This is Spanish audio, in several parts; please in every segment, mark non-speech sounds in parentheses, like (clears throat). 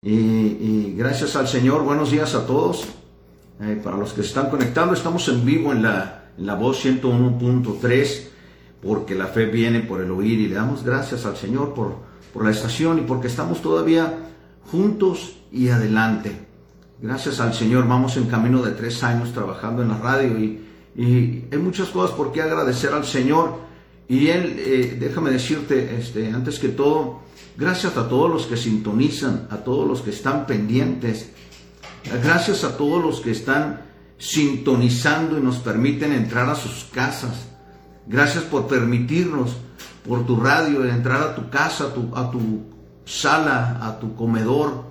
Y, gracias al Señor, buenos días a todos. Eh, para los que se están conectando, estamos en vivo en la, la voz 101.3, porque la fe viene por el oír y le damos gracias al Señor por, por la estación y porque estamos todavía juntos y adelante. Gracias al Señor, vamos en camino de tres años trabajando en la radio y, y hay muchas cosas por qué agradecer al Señor. Y Él, eh, déjame decirte, este, antes que todo, Gracias a todos los que sintonizan, a todos los que están pendientes. Gracias a todos los que están sintonizando y nos permiten entrar a sus casas. Gracias por permitirnos por tu radio entrar a tu casa, a tu, sala, a tu comedor,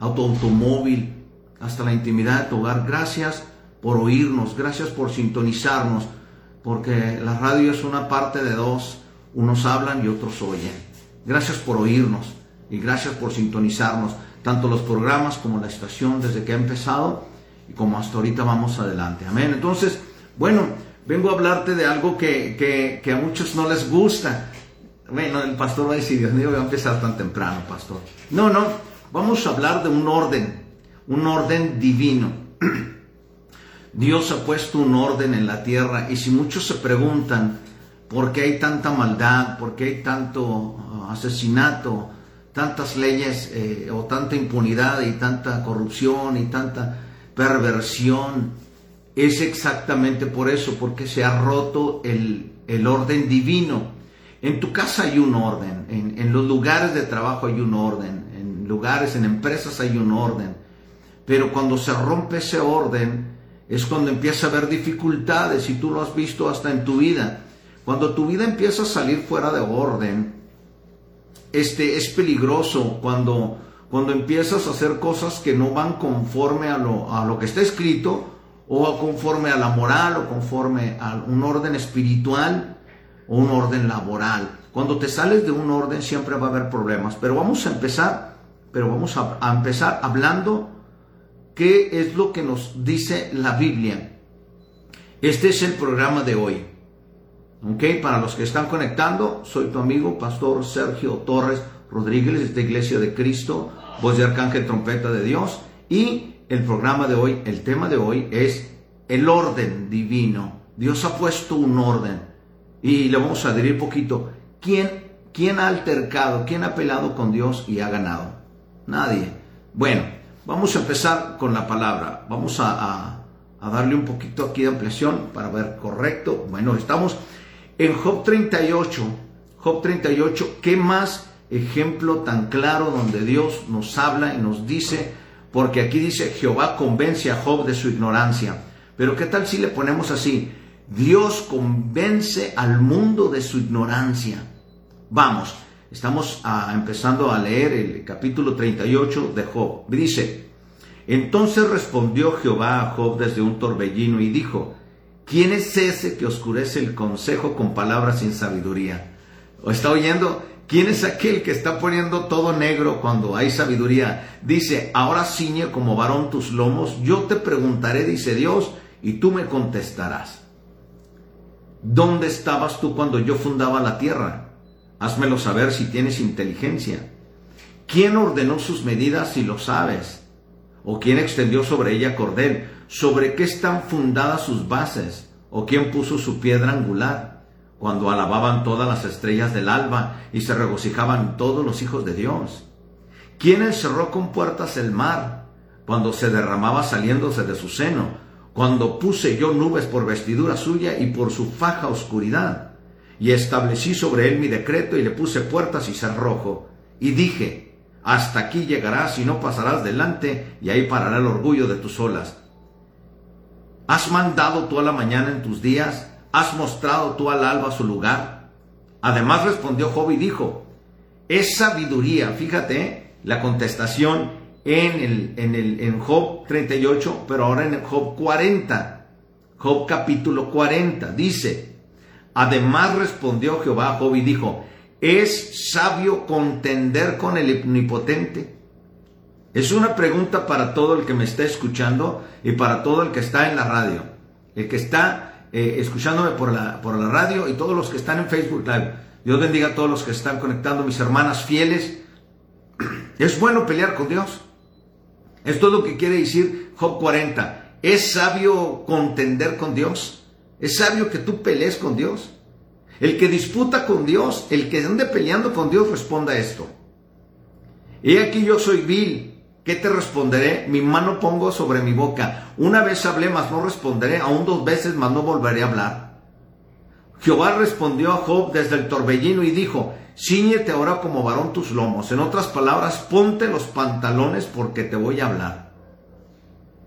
a tu automóvil, hasta la intimidad de tu hogar. Gracias por oírnos, gracias por sintonizarnos, porque la radio es una parte de dos, unos hablan y otros oyen. Gracias por oírnos y gracias por sintonizarnos, tanto los programas como la estación desde que ha empezado y como hasta ahorita vamos adelante. Amén. Entonces, bueno, vengo a hablarte de algo que, a muchos no les gusta. Bueno, el pastor va a decir, Dios mío, voy a empezar tan temprano, pastor. No, no, vamos a hablar de un orden, un orden divino. (clears throat) Dios ha puesto un orden en la tierra y si muchos se preguntan, ¿Por qué hay tanta maldad? ¿Por qué hay tanto asesinato? Tantas leyes eh, o tanta impunidad y tanta corrupción y tanta perversión. Es exactamente por eso, porque se ha roto el, orden divino. En tu casa hay un orden, en, en, los lugares de trabajo hay un orden, en lugares, en empresas hay un orden. Pero cuando se rompe ese orden es cuando empieza a haber dificultades y tú lo has visto hasta en tu vida cuando tu vida empieza a salir fuera de orden, este, es peligroso cuando, cuando empiezas a hacer cosas que no van conforme a lo, a lo que está escrito o conforme a la moral o conforme a un orden espiritual o un orden laboral. Cuando te sales de un orden siempre va a haber problemas, pero vamos a empezar, pero vamos a, a empezar hablando qué es lo que nos dice la Biblia. Este es el programa de hoy. Ok, para los que están conectando, soy tu amigo, Pastor Sergio Torres Rodríguez de Iglesia de Cristo, voz de Arcángel Trompeta de Dios. Y el programa de hoy, el tema de hoy es el orden divino. Dios ha puesto un orden. Y le vamos a un poquito, ¿quién, ¿quién ha altercado, quién ha peleado con Dios y ha ganado? Nadie. Bueno, vamos a empezar con la palabra. Vamos a darle un poquito aquí de ampliación para ver correcto. Bueno, estamos en Job 38, Job 38, ¿qué más ejemplo tan claro donde Dios nos habla y nos dice? Porque aquí dice, Jehová convence a Job de su ignorancia. Pero ¿qué tal si le ponemos así? Dios convence al mundo de su ignorancia. Vamos, estamos ah, empezando a leer el capítulo 38 de Job. Dice, entonces respondió Jehová a Job desde un torbellino y dijo, ¿Quién es ese que oscurece el consejo con palabras sin sabiduría? ¿O está oyendo? ¿Quién es aquel que está poniendo todo negro cuando hay sabiduría? Dice, ahora ciñe como varón tus lomos, yo te preguntaré, dice Dios, y tú me contestarás. ¿Dónde estabas tú cuando yo fundaba la tierra? Házmelo saber si tienes inteligencia. ¿Quién ordenó sus medidas si lo sabes? ¿O quién extendió sobre ella cordel? ¿Sobre qué están fundadas sus bases? ¿O quién puso su piedra angular? Cuando alababan todas las estrellas del alba y se regocijaban todos los hijos de Dios. ¿Quién encerró con puertas el mar? Cuando se derramaba saliéndose de su seno. Cuando puse yo nubes por vestidura suya y por su faja oscuridad. Y establecí sobre él mi decreto y le puse puertas y cerrojo. Y dije, hasta aquí llegarás y no pasarás delante, y ahí parará el orgullo de tus olas ¿Has mandado tú a la mañana en tus días? ¿Has mostrado tú al alba su lugar? Además respondió Job y dijo, es sabiduría, fíjate, la contestación en, el, en, el, en Job 38, pero ahora en Job 40, Job capítulo 40, dice, además respondió Jehová a Job y dijo, ¿es sabio contender con el omnipotente? Es una pregunta para todo el que me está escuchando y para todo el que está en la radio. El que está eh, escuchándome por la, por la radio y todos los que están en Facebook Live. Dios bendiga a todos los que están conectando, mis hermanas fieles. (clears throat) ¿Es bueno pelear con Dios? Esto es lo que quiere decir Job 40. ¿Es sabio contender con Dios? ¿Es sabio que tú pelees con Dios? El que disputa con Dios, el que ande peleando con Dios, responda esto. He aquí yo soy vil. ¿Qué te responderé? Mi mano pongo sobre mi boca. Una vez hablé, mas no responderé. Aún dos veces, mas no volveré a hablar. Jehová respondió a Job desde el torbellino y dijo, Cíñete ahora como varón tus lomos. En otras palabras, ponte los pantalones porque te voy a hablar.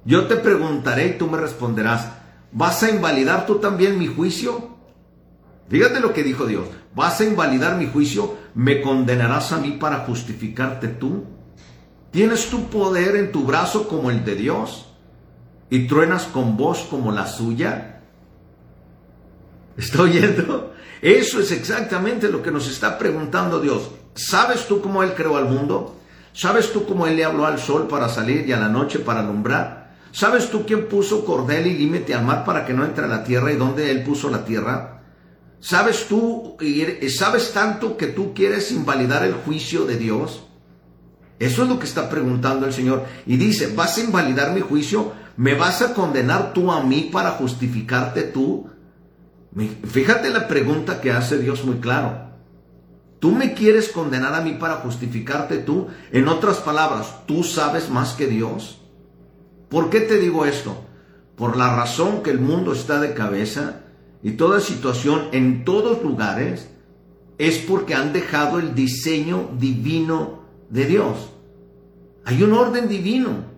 Yo te preguntaré y tú me responderás, ¿vas a invalidar tú también mi juicio? Fíjate lo que dijo Dios. ¿Vas a invalidar mi juicio? ¿Me condenarás a mí para justificarte tú? ¿Tienes tu poder en tu brazo como el de Dios? ¿Y truenas con voz como la suya? ¿Está oyendo? Eso es exactamente lo que nos está preguntando Dios. ¿Sabes tú cómo Él creó al mundo? ¿Sabes tú cómo Él le habló al sol para salir y a la noche para alumbrar? ¿Sabes tú quién puso cordel y límite al mar para que no entre a la tierra y dónde Él puso la tierra? ¿Sabes tú, sabes tanto que tú quieres invalidar el juicio de Dios? Eso es lo que está preguntando el Señor. Y dice, ¿vas a invalidar mi juicio? ¿Me vas a condenar tú a mí para justificarte tú? Fíjate la pregunta que hace Dios muy claro. ¿Tú me quieres condenar a mí para justificarte tú? En otras palabras, ¿tú sabes más que Dios? ¿Por qué te digo esto? Por la razón que el mundo está de cabeza y toda situación en todos lugares es porque han dejado el diseño divino de Dios. Hay un orden divino.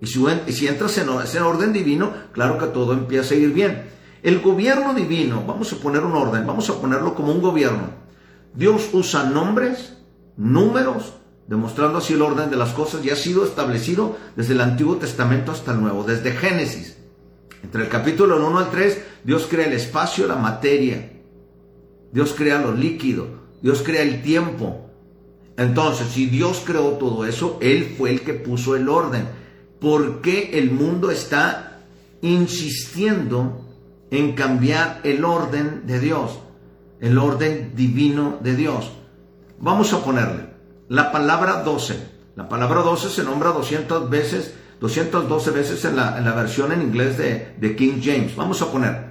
Y si, entras en ese orden divino, claro que todo empieza a ir bien. El gobierno divino, vamos a poner un orden, vamos a ponerlo como un gobierno. Dios usa nombres, números, demostrando así el orden de las cosas y ha sido establecido desde el Antiguo Testamento hasta el Nuevo, desde Génesis. Entre el capítulo 1 al 3, Dios crea el espacio, la materia. Dios crea lo líquido. Dios crea el tiempo. Entonces, si Dios creó todo eso, Él fue el que puso el orden. ¿Por qué el mundo está insistiendo en cambiar el orden de Dios? El orden divino de Dios. Vamos a ponerle la palabra 12. La palabra 12 se nombra 200 veces 212 veces en la, versión en inglés de, de King James. Vamos a poner,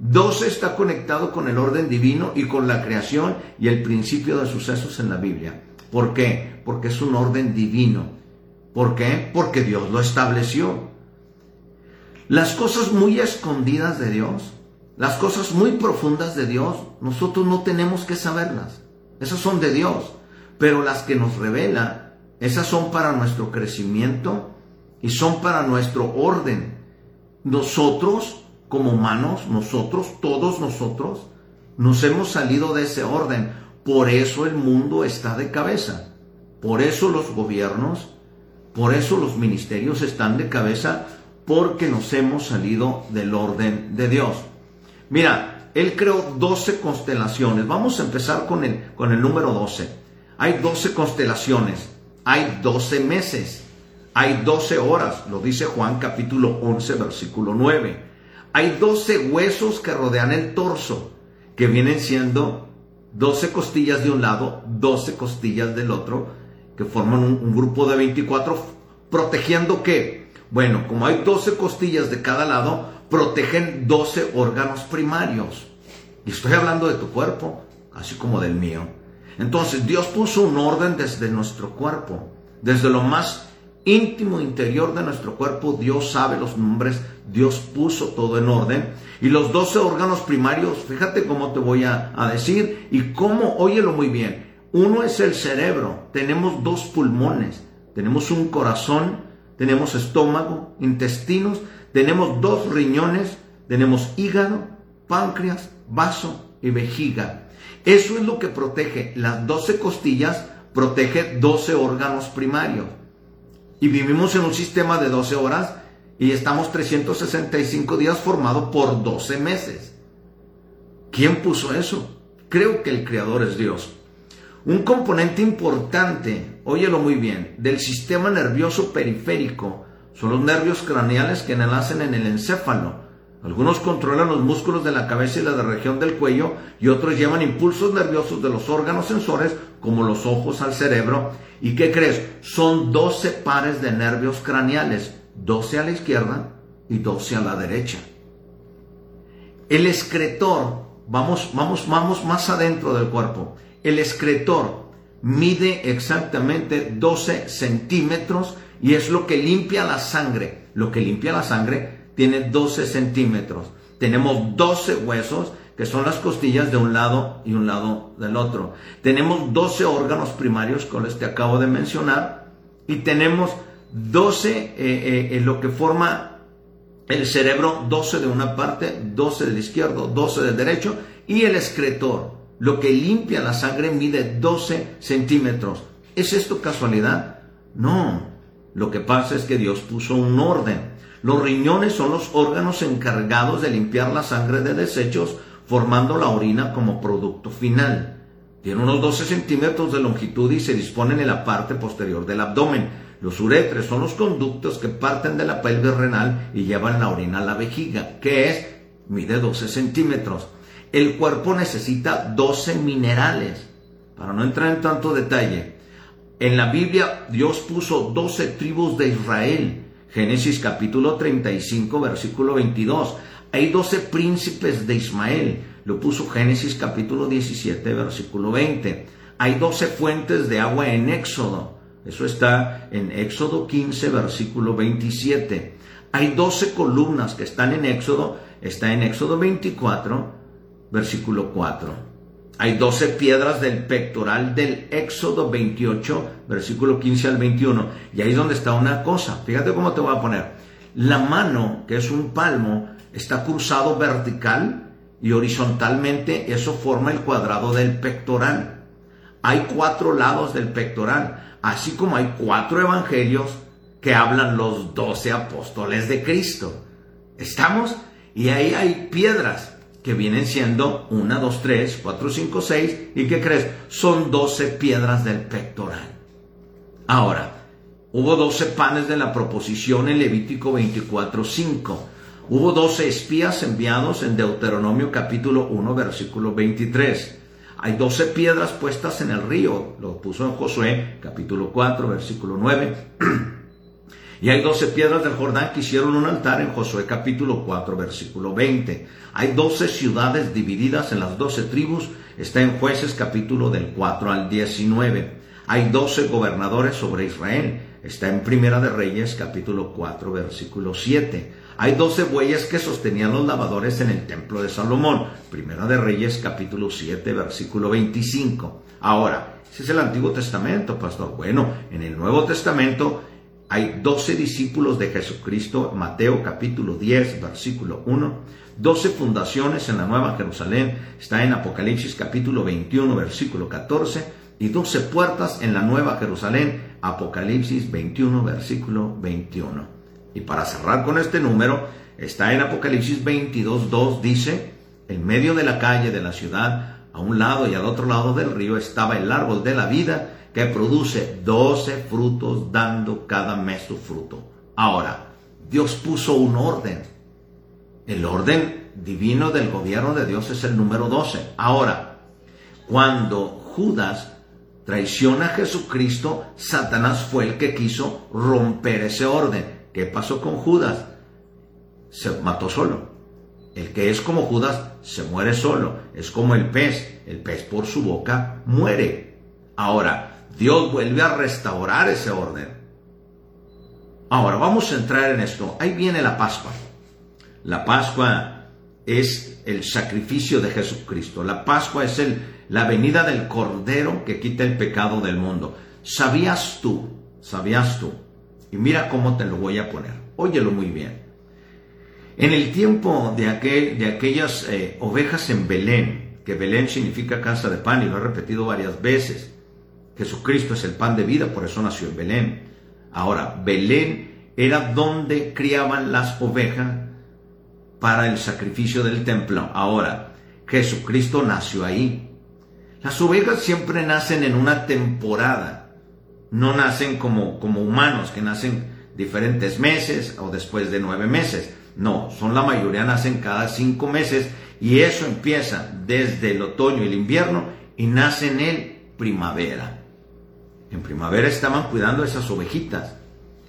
12 está conectado con el orden divino y con la creación y el principio de sucesos en la Biblia. ¿Por qué? Porque es un orden divino. ¿Por qué? Porque Dios lo estableció. Las cosas muy escondidas de Dios, las cosas muy profundas de Dios, nosotros no tenemos que saberlas. Esas son de Dios. Pero las que nos revela, esas son para nuestro crecimiento y son para nuestro orden. Nosotros, como humanos, nosotros, todos nosotros, nos hemos salido de ese orden. Por eso el mundo está de cabeza. Por eso los gobiernos, por eso los ministerios están de cabeza, porque nos hemos salido del orden de Dios. Mira, Él creó 12 constelaciones. Vamos a empezar con el, con el número 12. Hay 12 constelaciones, hay 12 meses. Hay 12 horas, lo dice Juan capítulo 11, versículo 9. Hay 12 huesos que rodean el torso, que vienen siendo 12 costillas de un lado, 12 costillas del otro, que forman un, grupo de 24, protegiendo qué? Bueno, como hay 12 costillas de cada lado, protegen 12 órganos primarios. Y estoy hablando de tu cuerpo, así como del mío. Entonces Dios puso un orden desde nuestro cuerpo, desde lo más íntimo interior de nuestro cuerpo, Dios sabe los nombres, Dios puso todo en orden. Y los 12 órganos primarios, fíjate cómo te voy a, decir y cómo, óyelo muy bien. Uno es el cerebro, tenemos dos pulmones, tenemos un corazón, tenemos estómago, intestinos, tenemos dos riñones, tenemos hígado, páncreas, vaso y vejiga. Eso es lo que protege. Las 12 costillas protege 12 órganos primarios y vivimos en un sistema de 12 horas y estamos 365 días formado por 12 meses. ¿Quién puso eso? Creo que el creador es Dios. Un componente importante, óyelo muy bien, del sistema nervioso periférico son los nervios craneales que nacen en el encéfalo. Algunos controlan los músculos de la cabeza y la región del cuello y otros llevan impulsos nerviosos de los órganos sensores como los ojos al cerebro. ¿Y qué crees? Son 12 pares de nervios craneales, 12 a la izquierda y 12 a la derecha. El excretor, vamos, vamos, vamos más adentro del cuerpo. El excretor mide exactamente 12 centímetros y es lo que limpia la sangre. Lo que limpia la sangre tiene 12 centímetros. Tenemos 12 huesos que son las costillas de un lado y un lado del otro. Tenemos 12 órganos primarios con los que acabo de mencionar y tenemos 12 eh, eh, lo que forma el cerebro, 12 de una parte, 12 del izquierdo, 12 del derecho y el excretor. Lo que limpia la sangre mide 12 centímetros. ¿Es esto casualidad? No. Lo que pasa es que Dios puso un orden. Los riñones son los órganos encargados de limpiar la sangre de desechos formando la orina como producto final. Tiene unos 12 centímetros de longitud y se disponen en la parte posterior del abdomen. Los uretres son los conductos que parten de la pelvis renal y llevan la orina a la vejiga, que es, mide 12 centímetros. El cuerpo necesita 12 minerales. Para no entrar en tanto detalle, en la Biblia Dios puso 12 tribus de Israel. Génesis capítulo 35, versículo 22. Hay doce príncipes de Ismael, lo puso Génesis capítulo 17, versículo 20. Hay doce fuentes de agua en Éxodo, eso está en Éxodo 15, versículo 27. Hay doce columnas que están en Éxodo, está en Éxodo 24, versículo 4. Hay doce piedras del pectoral del Éxodo 28, versículo 15 al 21. Y ahí es donde está una cosa. Fíjate cómo te voy a poner. La mano, que es un palmo, está cruzado vertical y horizontalmente, eso forma el cuadrado del pectoral. Hay cuatro lados del pectoral, así como hay cuatro evangelios que hablan los doce apóstoles de Cristo. ¿Estamos? Y ahí hay piedras que vienen siendo una, dos, tres, cuatro, cinco, seis. ¿Y qué crees? Son doce piedras del pectoral. Ahora, hubo doce panes de la proposición en Levítico 24, 5 Hubo doce espías enviados en Deuteronomio capítulo 1 versículo 23. Hay doce piedras puestas en el río, lo puso en Josué capítulo 4 versículo 9. (clears throat) y hay doce piedras del Jordán que hicieron un altar en Josué capítulo 4 versículo 20. Hay doce ciudades divididas en las doce tribus, está en jueces capítulo del 4 al 19. Hay doce gobernadores sobre Israel, está en Primera de Reyes capítulo 4 versículo 7. Hay doce bueyes que sostenían los lavadores en el templo de Salomón. Primera de Reyes capítulo 7 versículo 25. Ahora, ese es el Antiguo Testamento, pastor. Bueno, en el Nuevo Testamento hay doce discípulos de Jesucristo, Mateo capítulo 10 versículo 1. Doce fundaciones en la Nueva Jerusalén, está en Apocalipsis capítulo 21 versículo 14. Y doce puertas en la Nueva Jerusalén, Apocalipsis 21 versículo 21. Y para cerrar con este número, está en Apocalipsis 22, 2, dice, en medio de la calle de la ciudad, a un lado y al otro lado del río, estaba el árbol de la vida que produce 12 frutos dando cada mes su fruto. Ahora, Dios puso un orden. El orden divino del gobierno de Dios es el número 12. Ahora, cuando Judas traiciona a Jesucristo, Satanás fue el que quiso romper ese orden. ¿Qué pasó con Judas? Se mató solo. El que es como Judas se muere solo. Es como el pez. El pez por su boca muere. Ahora, Dios vuelve a restaurar ese orden. Ahora, vamos a entrar en esto. Ahí viene la Pascua. La Pascua es el sacrificio de Jesucristo. La Pascua es el, la venida del Cordero que quita el pecado del mundo. ¿Sabías tú? ¿Sabías tú? Y mira cómo te lo voy a poner. Óyelo muy bien. En el tiempo de, aquel, de aquellas eh, ovejas en Belén, que Belén significa casa de pan y lo he repetido varias veces, Jesucristo es el pan de vida, por eso nació en Belén. Ahora, Belén era donde criaban las ovejas para el sacrificio del templo. Ahora, Jesucristo nació ahí. Las ovejas siempre nacen en una temporada no nacen como, como humanos, que nacen diferentes meses o después de nueve meses. No, son la mayoría nacen cada cinco meses y eso empieza desde el otoño y el invierno y nace en el primavera. En primavera estaban cuidando esas ovejitas.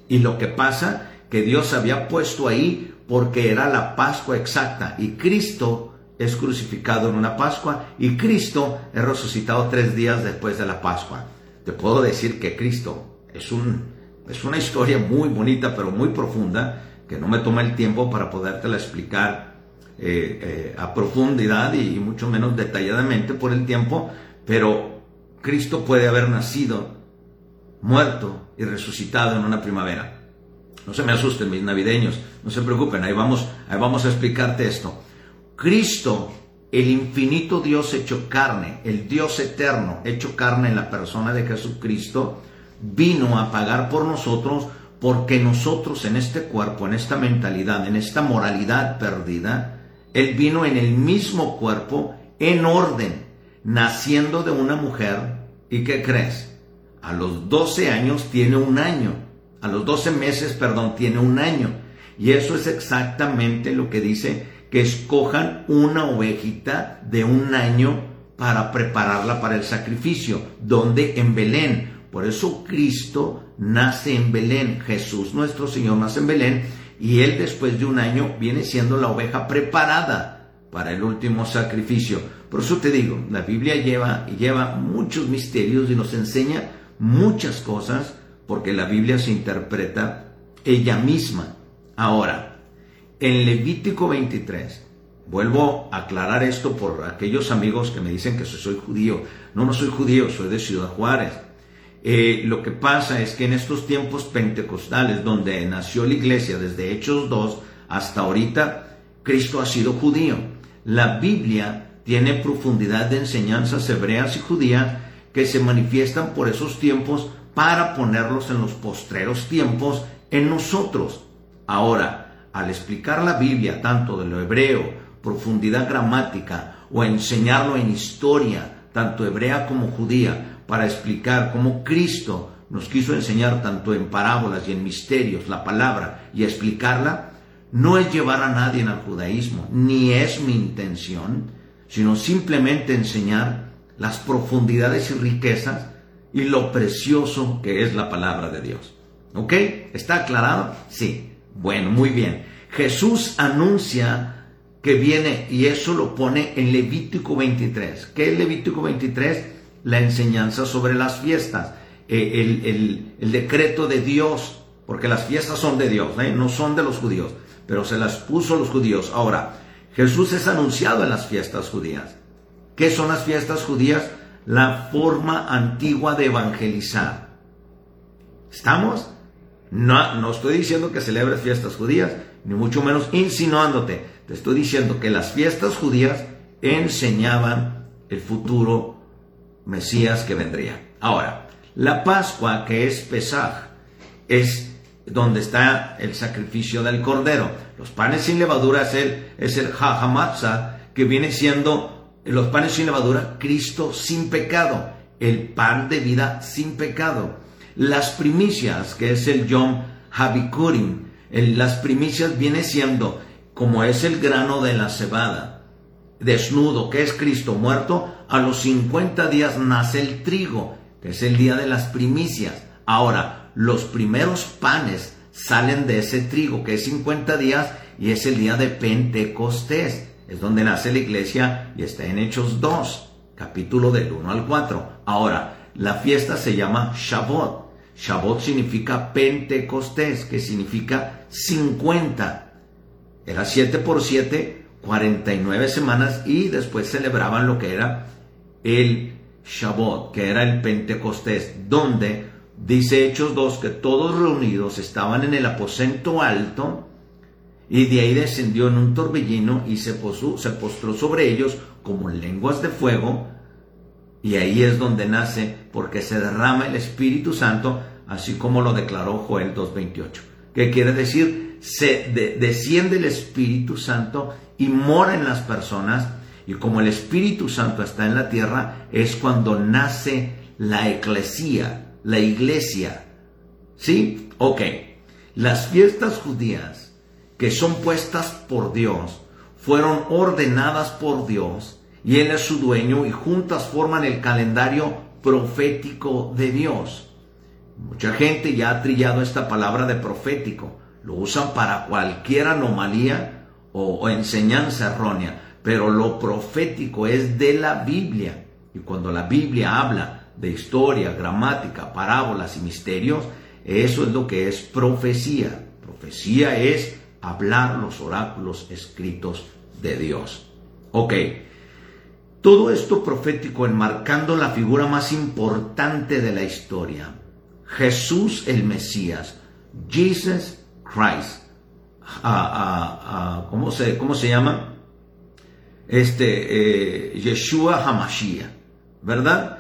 Y lo que pasa, que Dios había puesto ahí porque era la Pascua exacta. Y Cristo es crucificado en una Pascua y Cristo es resucitado tres días después de la Pascua. Te puedo decir que Cristo es, un, es una historia muy bonita, pero muy profunda, que no me toma el tiempo para podértela explicar eh, eh, a profundidad y mucho menos detalladamente por el tiempo, pero Cristo puede haber nacido, muerto y resucitado en una primavera. No se me asusten mis navideños, no se preocupen, ahí vamos, ahí vamos a explicarte esto. Cristo, el infinito Dios hecho carne, el Dios eterno hecho carne en la persona de Jesucristo, vino a pagar por nosotros porque nosotros en este cuerpo, en esta mentalidad, en esta moralidad perdida, Él vino en el mismo cuerpo, en orden, naciendo de una mujer. ¿Y qué crees? A los 12 años tiene un año. A los 12 meses, perdón, tiene un año. Y eso es exactamente lo que dice que escojan una ovejita de un año para prepararla para el sacrificio. donde En Belén. Por eso Cristo nace en Belén. Jesús nuestro Señor nace en Belén. Y él después de un año viene siendo la oveja preparada para el último sacrificio. Por eso te digo, la Biblia lleva, lleva muchos misterios y nos enseña muchas cosas porque la Biblia se interpreta ella misma. Ahora, en Levítico 23, vuelvo a aclarar esto por aquellos amigos que me dicen que soy judío. No, no soy judío, soy de Ciudad Juárez. Eh, lo que pasa es que en estos tiempos pentecostales, donde nació la iglesia desde Hechos 2 hasta ahorita, Cristo ha sido judío. La Biblia tiene profundidad de enseñanzas hebreas y judías que se manifiestan por esos tiempos para ponerlos en los postreros tiempos en nosotros. Ahora, al explicar la Biblia tanto de lo hebreo, profundidad gramática, o enseñarlo en historia, tanto hebrea como judía, para explicar cómo Cristo nos quiso enseñar tanto en parábolas y en misterios la palabra y explicarla, no es llevar a nadie al judaísmo, ni es mi intención, sino simplemente enseñar las profundidades y riquezas y lo precioso que es la palabra de Dios. ¿Ok? ¿Está aclarado? Sí. Bueno, muy bien. Jesús anuncia que viene y eso lo pone en Levítico 23. ¿Qué es Levítico 23? La enseñanza sobre las fiestas, eh, el, decreto de Dios, porque las fiestas son de Dios, ¿eh? no son de los judíos, pero se las puso los judíos. Ahora, Jesús es anunciado en las fiestas judías. ¿Qué son las fiestas judías? La forma antigua de evangelizar. ¿Estamos? No, no estoy diciendo que celebres fiestas judías, ni mucho menos insinuándote. Te estoy diciendo que las fiestas judías enseñaban el futuro Mesías que vendría. Ahora, la Pascua, que es Pesaj, es donde está el sacrificio del cordero. Los panes sin levadura es el, es el que viene siendo los panes sin levadura, Cristo sin pecado, el pan de vida sin pecado. Las primicias, que es el Yom Habikurim, las primicias viene siendo como es el grano de la cebada, desnudo, que es Cristo muerto, a los 50 días nace el trigo, que es el día de las primicias. Ahora, los primeros panes salen de ese trigo, que es 50 días, y es el día de Pentecostés. Es donde nace la iglesia y está en Hechos 2, capítulo del 1 al 4. Ahora, la fiesta se llama Shabbat. Shabbat significa Pentecostés, que significa 50. Era 7 por 7, 49 semanas y después celebraban lo que era el Shabbat, que era el Pentecostés, donde dice Hechos 2 que todos reunidos estaban en el aposento alto y de ahí descendió en un torbellino y se, se postró sobre ellos como lenguas de fuego y ahí es donde nace, porque se derrama el Espíritu Santo, así como lo declaró Joel 2.28. ¿Qué quiere decir? Se desciende el Espíritu Santo y mora en las personas. Y como el Espíritu Santo está en la tierra, es cuando nace la eclesía, la iglesia. ¿Sí? Ok. Las fiestas judías que son puestas por Dios, fueron ordenadas por Dios y Él es su dueño y juntas forman el calendario profético de Dios. Mucha gente ya ha trillado esta palabra de profético. Lo usan para cualquier anomalía o, enseñanza errónea. Pero lo profético es de la Biblia. Y cuando la Biblia habla de historia, gramática, parábolas y misterios, eso es lo que es profecía. Profecía es hablar los oráculos escritos de Dios. Ok, todo esto profético enmarcando la figura más importante de la historia, Jesús el Mesías, Jesus Christ. Ah, ah, ah, ¿cómo, se, ¿Cómo se llama? Este, eh, Yeshua Hamashiach, ¿verdad?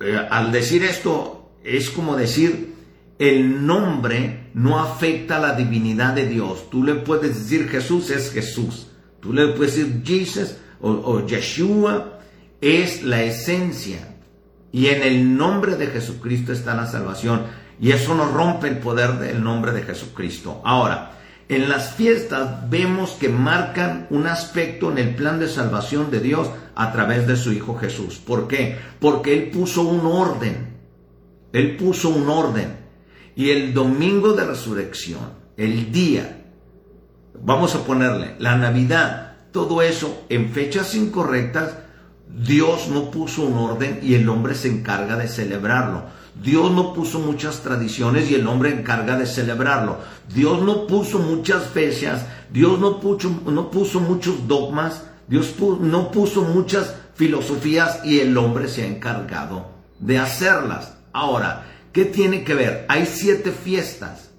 Eh, al decir esto, es como decir, el nombre no afecta la divinidad de Dios. Tú le puedes decir Jesús es Jesús. Tú le puedes decir Jesus o, Yeshua es la esencia. Y en el nombre de Jesucristo está la salvación. Y eso no rompe el poder del nombre de Jesucristo. Ahora, en las fiestas vemos que marcan un aspecto en el plan de salvación de Dios a través de su Hijo Jesús. ¿Por qué? Porque Él puso un orden. Él puso un orden. Y el domingo de resurrección, el día, vamos a ponerle la Navidad, todo eso en fechas incorrectas, Dios no puso un orden y el hombre se encarga de celebrarlo. Dios no puso muchas tradiciones y el hombre encarga de celebrarlo. Dios no puso muchas fechas, Dios no puso, no puso muchos dogmas, Dios no puso muchas filosofías y el hombre se ha encargado de hacerlas. Ahora, ¿qué tiene que ver? Hay siete fiestas.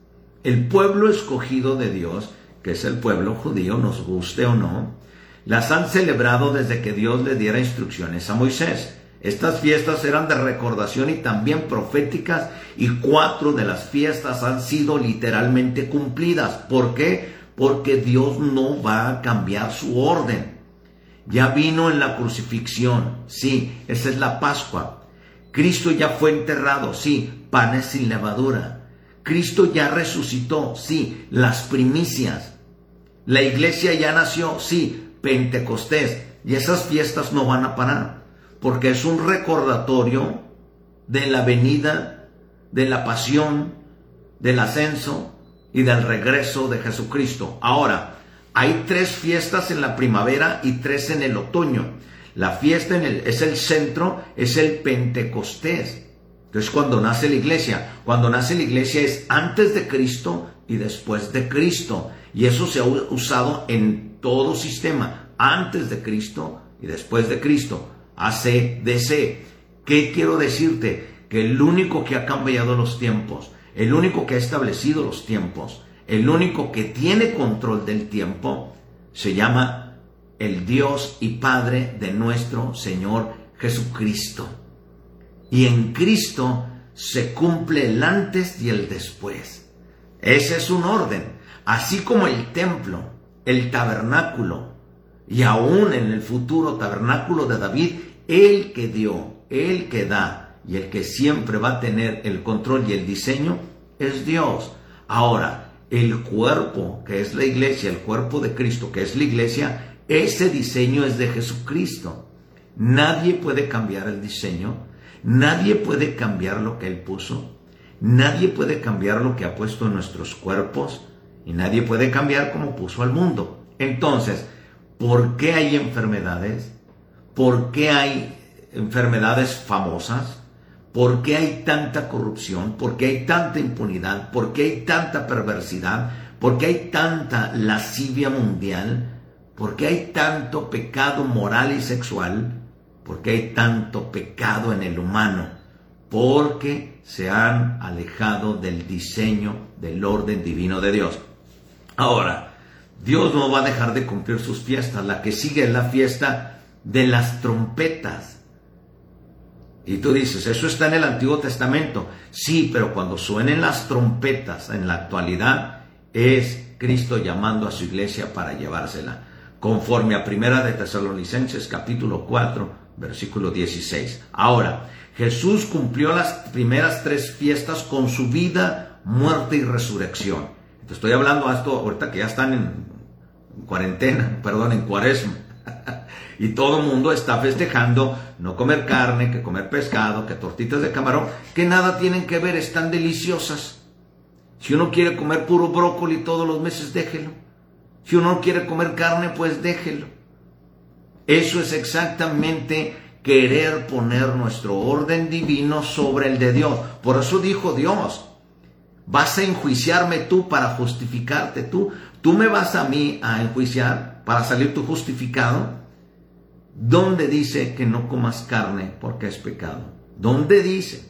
El pueblo escogido de Dios que es el pueblo judío, nos guste o no, las han celebrado desde que Dios le diera instrucciones a Moisés. Estas fiestas eran de recordación y también proféticas y cuatro de las fiestas han sido literalmente cumplidas. ¿Por qué? Porque Dios no va a cambiar su orden. Ya vino en la crucifixión, sí, esa es la Pascua. Cristo ya fue enterrado, sí, panes sin levadura. Cristo ya resucitó, sí, las primicias. La iglesia ya nació, sí, Pentecostés. Y esas fiestas no van a parar, porque es un recordatorio de la venida, de la pasión, del ascenso y del regreso de Jesucristo. Ahora, hay tres fiestas en la primavera y tres en el otoño. La fiesta es el centro, es el Pentecostés. Entonces cuando nace la iglesia, cuando nace la iglesia es antes de Cristo y después de Cristo. Y eso se ha usado en todo sistema, antes de Cristo y después de Cristo. ACDC. ¿Qué quiero decirte? Que el único que ha cambiado los tiempos, el único que ha establecido los tiempos, el único que tiene control del tiempo, se llama el Dios y Padre de nuestro Señor Jesucristo. Y en Cristo se cumple el antes y el después. Ese es un orden. Así como el templo, el tabernáculo y aún en el futuro tabernáculo de David, el que dio, el que da y el que siempre va a tener el control y el diseño es Dios. Ahora, el cuerpo que es la iglesia, el cuerpo de Cristo que es la iglesia, ese diseño es de Jesucristo. Nadie puede cambiar el diseño Nadie puede cambiar lo que Él puso. Nadie puede cambiar lo que ha puesto en nuestros cuerpos. Y nadie puede cambiar como puso al mundo. Entonces, ¿por qué hay enfermedades? ¿Por qué hay enfermedades famosas? ¿Por qué hay tanta corrupción? ¿Por qué hay tanta impunidad? ¿Por qué hay tanta perversidad? ¿Por qué hay tanta lascivia mundial? ¿Por qué hay tanto pecado moral y sexual? ¿Por qué hay tanto pecado en el humano? Porque se han alejado del diseño del orden divino de Dios. Ahora, Dios no va a dejar de cumplir sus fiestas. La que sigue es la fiesta de las trompetas. Y tú dices, eso está en el Antiguo Testamento. Sí, pero cuando suenen las trompetas en la actualidad, es Cristo llamando a su iglesia para llevársela. Conforme a Primera de Tesalonicenses capítulo 4, versículo 16. Ahora, Jesús cumplió las primeras tres fiestas con su vida, muerte y resurrección. Te estoy hablando a esto ahorita que ya están en cuarentena, (laughs) perdón, en cuaresma. (laughs) Y todo el mundo está festejando no comer carne, que comer pescado, que tortitas de camarón, que nada tienen que ver, están deliciosas. Si uno quiere comer puro brócoli todos los meses, déjelo. Si uno quiere comer carne, pues déjelo. Eso es exactamente querer poner nuestro orden divino sobre el de Dios. Por eso dijo Dios, vas a enjuiciarme tú para justificarte tú. Tú me vas a mí a enjuiciar para salir tú justificado. ¿Dónde dice que no comas carne porque es pecado? ¿Dónde dice?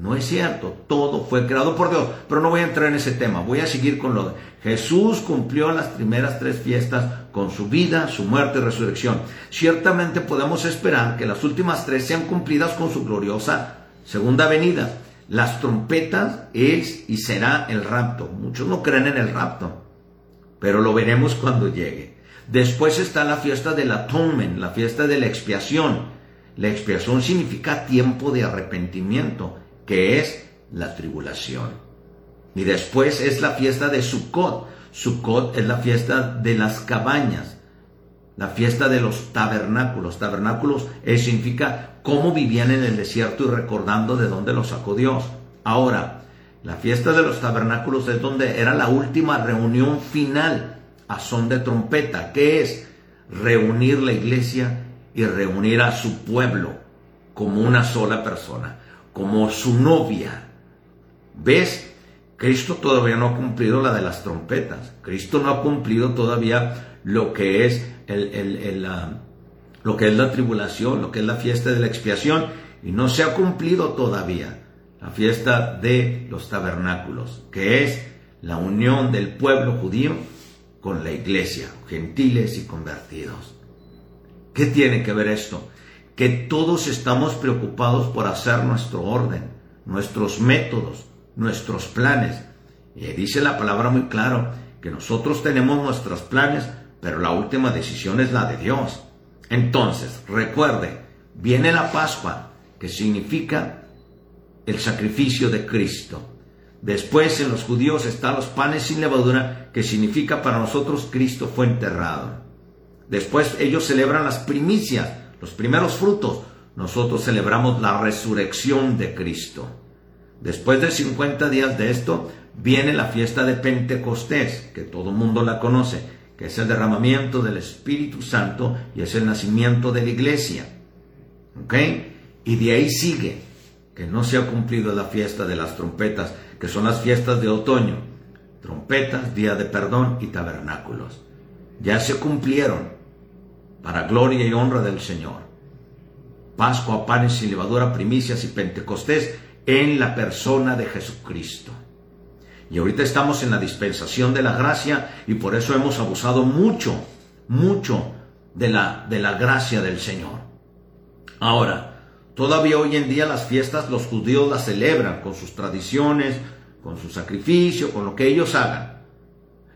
No es cierto, todo fue creado por Dios, pero no voy a entrar en ese tema, voy a seguir con lo de Jesús cumplió las primeras tres fiestas con su vida, su muerte y resurrección. Ciertamente podemos esperar que las últimas tres sean cumplidas con su gloriosa segunda venida. Las trompetas es y será el rapto. Muchos no creen en el rapto, pero lo veremos cuando llegue. Después está la fiesta del atonement, la fiesta de la expiación. La expiación significa tiempo de arrepentimiento que es la tribulación. Y después es la fiesta de Sukkot. Sukkot es la fiesta de las cabañas, la fiesta de los tabernáculos. Tabernáculos significa cómo vivían en el desierto y recordando de dónde los sacó Dios. Ahora, la fiesta de los tabernáculos es donde era la última reunión final a son de trompeta, que es reunir la iglesia y reunir a su pueblo como una sola persona como su novia. ¿Ves? Cristo todavía no ha cumplido la de las trompetas. Cristo no ha cumplido todavía lo que es el, lo que es la tribulación, lo que es la fiesta de la expiación, y no se ha cumplido todavía la fiesta de los tabernáculos, que es la unión del pueblo judío con la iglesia, gentiles y convertidos. ¿Qué tiene que ver esto? Que todos estamos preocupados por hacer nuestro orden, nuestros métodos, nuestros planes. Y dice la palabra muy claro que nosotros tenemos nuestros planes, pero la última decisión es la de Dios. Entonces, recuerde, viene la Pascua, que significa el sacrificio de Cristo. Después en los judíos están los panes sin levadura, que significa para nosotros Cristo fue enterrado. Después ellos celebran las primicias, los primeros frutos, nosotros celebramos la resurrección de Cristo. Después de 50 días de esto, viene la fiesta de Pentecostés, que todo mundo la conoce, que es el derramamiento del Espíritu Santo y es el nacimiento de la iglesia. ¿Ok? Y de ahí sigue que no se ha cumplido la fiesta de las trompetas, que son las fiestas de otoño. Trompetas, día de perdón y tabernáculos. Ya se cumplieron para gloria y honra del Señor. Pascua, panes sin levadura, primicias y Pentecostés en la persona de Jesucristo. Y ahorita estamos en la dispensación de la gracia y por eso hemos abusado mucho, mucho de la, de la gracia del Señor. Ahora, todavía hoy en día las fiestas los judíos las celebran con sus tradiciones, con su sacrificio, con lo que ellos hagan.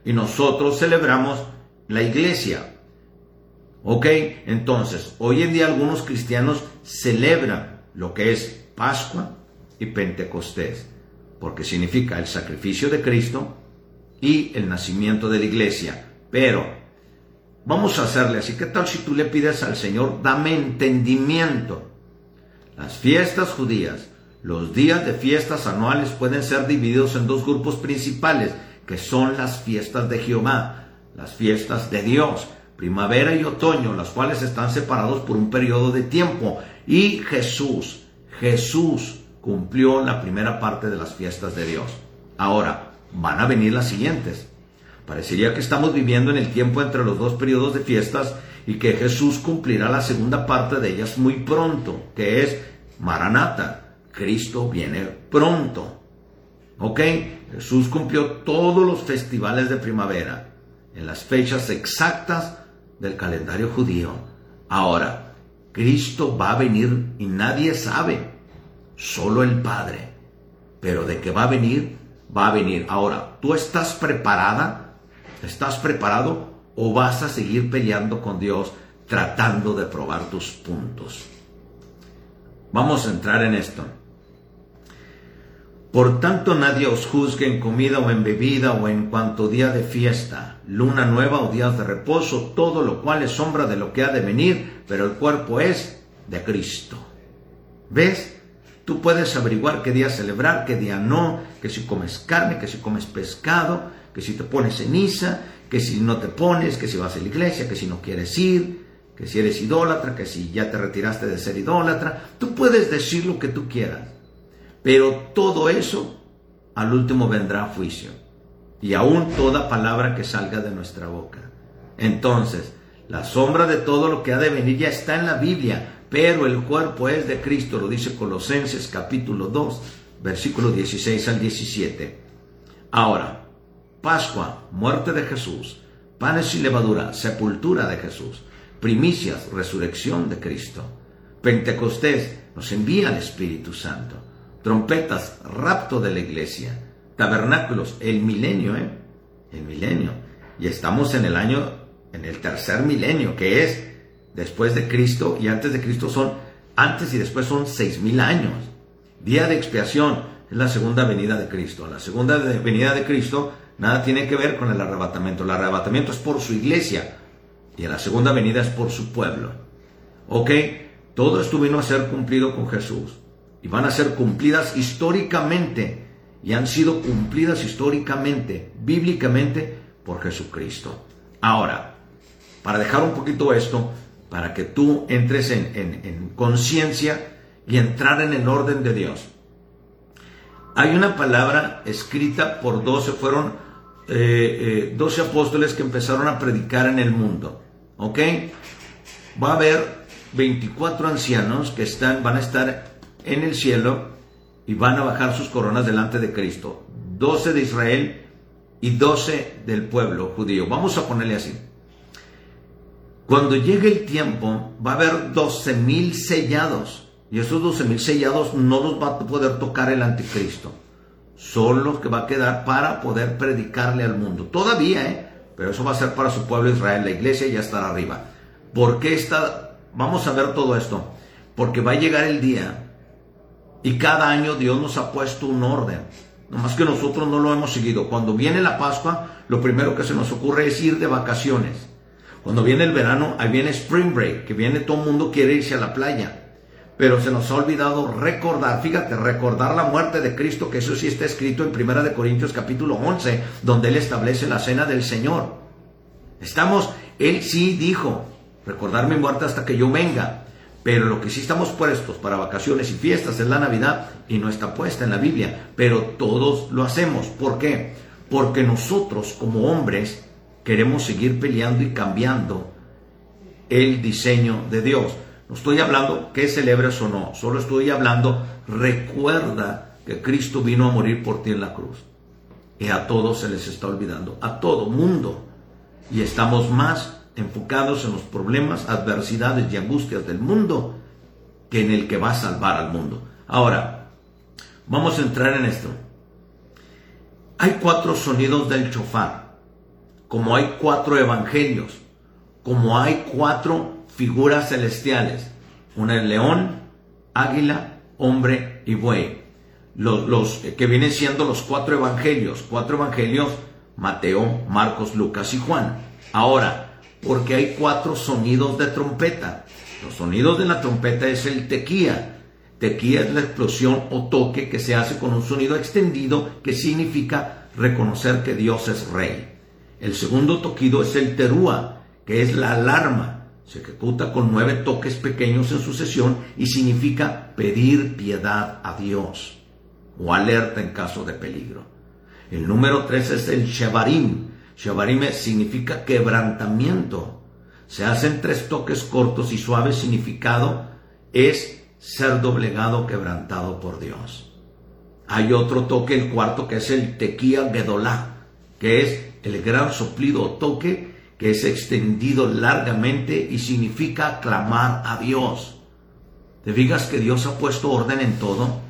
Y nosotros celebramos la iglesia, Ok, entonces, hoy en día algunos cristianos celebran lo que es Pascua y Pentecostés, porque significa el sacrificio de Cristo y el nacimiento de la iglesia. Pero vamos a hacerle así. ¿Qué tal si tú le pides al Señor, dame entendimiento? Las fiestas judías, los días de fiestas anuales pueden ser divididos en dos grupos principales, que son las fiestas de Jehová, las fiestas de Dios primavera y otoño, las cuales están separados por un periodo de tiempo. Y Jesús, Jesús cumplió la primera parte de las fiestas de Dios. Ahora, van a venir las siguientes. Parecería que estamos viviendo en el tiempo entre los dos periodos de fiestas y que Jesús cumplirá la segunda parte de ellas muy pronto, que es Maranata. Cristo viene pronto. ¿Ok? Jesús cumplió todos los festivales de primavera en las fechas exactas del calendario judío. Ahora, Cristo va a venir y nadie sabe, solo el Padre. Pero de que va a venir, va a venir. Ahora, ¿tú estás preparada? ¿Estás preparado o vas a seguir peleando con Dios tratando de probar tus puntos? Vamos a entrar en esto. Por tanto nadie os juzgue en comida o en bebida o en cuanto día de fiesta, luna nueva o días de reposo, todo lo cual es sombra de lo que ha de venir, pero el cuerpo es de Cristo. ¿Ves? Tú puedes averiguar qué día celebrar, qué día no, que si comes carne, que si comes pescado, que si te pones ceniza, que si no te pones, que si vas a la iglesia, que si no quieres ir, que si eres idólatra, que si ya te retiraste de ser idólatra. Tú puedes decir lo que tú quieras. Pero todo eso al último vendrá juicio. Y aún toda palabra que salga de nuestra boca. Entonces, la sombra de todo lo que ha de venir ya está en la Biblia, pero el cuerpo es de Cristo, lo dice Colosenses capítulo 2, versículo 16 al 17. Ahora, Pascua, muerte de Jesús, panes y levadura, sepultura de Jesús, primicias, resurrección de Cristo. Pentecostés nos envía al Espíritu Santo trompetas, rapto de la iglesia, tabernáculos, el milenio, ¿eh? El milenio. Y estamos en el año, en el tercer milenio, que es después de Cristo y antes de Cristo son, antes y después son seis mil años. Día de expiación es la segunda venida de Cristo. La segunda venida de Cristo nada tiene que ver con el arrebatamiento. El arrebatamiento es por su iglesia y la segunda venida es por su pueblo. ¿Ok? Todo esto vino a ser cumplido con Jesús y van a ser cumplidas históricamente y han sido cumplidas históricamente, bíblicamente, por Jesucristo. Ahora, para dejar un poquito esto, para que tú entres en, conciencia y entrar en el orden de Dios. Hay una palabra escrita por doce, fueron eh, eh, doce apóstoles que empezaron a predicar en el mundo. ¿Ok? Va a haber 24 ancianos que están, van a estar en el cielo y van a bajar sus coronas delante de Cristo. Doce de Israel y doce del pueblo judío. Vamos a ponerle así. Cuando llegue el tiempo, va a haber doce mil sellados. Y esos doce mil sellados no los va a poder tocar el anticristo. Son los que va a quedar para poder predicarle al mundo. Todavía, ¿eh? Pero eso va a ser para su pueblo Israel. La iglesia ya estará arriba. ¿Por qué está? Vamos a ver todo esto. Porque va a llegar el día y cada año Dios nos ha puesto un orden. Nomás que nosotros no lo hemos seguido. Cuando viene la Pascua, lo primero que se nos ocurre es ir de vacaciones. Cuando viene el verano, ahí viene Spring Break, que viene todo el mundo quiere irse a la playa. Pero se nos ha olvidado recordar, fíjate, recordar la muerte de Cristo, que eso sí está escrito en 1 Corintios capítulo 11, donde Él establece la cena del Señor. Estamos, Él sí dijo, recordar mi muerte hasta que yo venga. Pero lo que sí estamos puestos para vacaciones y fiestas es la Navidad y no está puesta en la Biblia. Pero todos lo hacemos. ¿Por qué? Porque nosotros como hombres queremos seguir peleando y cambiando el diseño de Dios. No estoy hablando que celebres o no, solo estoy hablando, recuerda que Cristo vino a morir por ti en la cruz. Y a todos se les está olvidando, a todo mundo. Y estamos más enfocados en los problemas, adversidades y angustias del mundo que en el que va a salvar al mundo. Ahora, vamos a entrar en esto. Hay cuatro sonidos del chofar, como hay cuatro evangelios, como hay cuatro figuras celestiales, una el león, águila, hombre y buey. Los, que vienen siendo los cuatro evangelios, cuatro evangelios, Mateo, Marcos, Lucas y Juan. Ahora, porque hay cuatro sonidos de trompeta. Los sonidos de la trompeta es el tequía. Tequía es la explosión o toque que se hace con un sonido extendido que significa reconocer que Dios es rey. El segundo toquido es el terúa, que es la alarma. Se ejecuta con nueve toques pequeños en sucesión y significa pedir piedad a Dios o alerta en caso de peligro. El número tres es el shevarim, Shabarime significa quebrantamiento. Se hacen tres toques cortos y suaves. Significado es ser doblegado, quebrantado por Dios. Hay otro toque, el cuarto, que es el tequía gedolá, que es el gran soplido o toque que es extendido largamente y significa clamar a Dios. ¿Te fijas que Dios ha puesto orden en todo?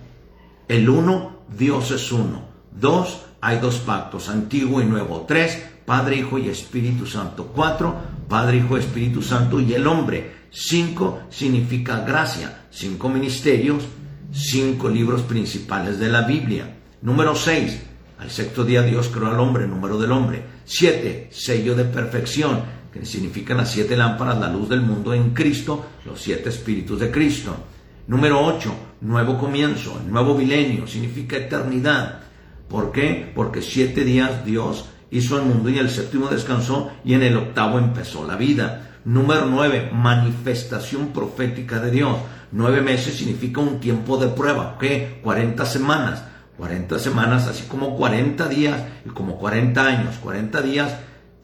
El uno, Dios es uno. Dos, hay dos pactos, antiguo y nuevo. Tres, Padre, Hijo y Espíritu Santo. Cuatro, Padre, Hijo, Espíritu Santo y el hombre. Cinco significa gracia. Cinco ministerios, cinco libros principales de la Biblia. Número 6, al sexto día Dios creó al hombre, número del hombre. 7, sello de perfección, que significan las siete lámparas, la luz del mundo en Cristo, los siete espíritus de Cristo. Número 8, nuevo comienzo, nuevo milenio, significa eternidad. ¿Por qué? Porque siete días Dios hizo el mundo y el séptimo descansó y en el octavo empezó la vida. Número 9, manifestación profética de Dios. Nueve meses significa un tiempo de prueba, ¿qué? 40 semanas. 40 semanas, así como 40 días y como 40 años. 40 días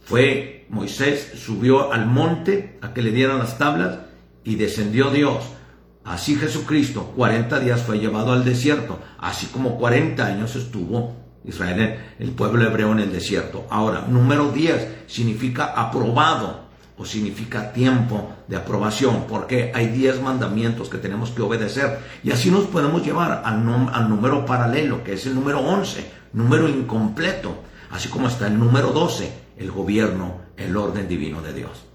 fue Moisés, subió al monte a que le dieran las tablas y descendió Dios. Así Jesucristo, 40 días fue llevado al desierto, así como 40 años estuvo Israel, el pueblo hebreo en el desierto. Ahora, número 10 significa aprobado o significa tiempo de aprobación, porque hay 10 mandamientos que tenemos que obedecer. Y así nos podemos llevar al, al número paralelo, que es el número 11, número incompleto, así como está el número 12, el gobierno, el orden divino de Dios.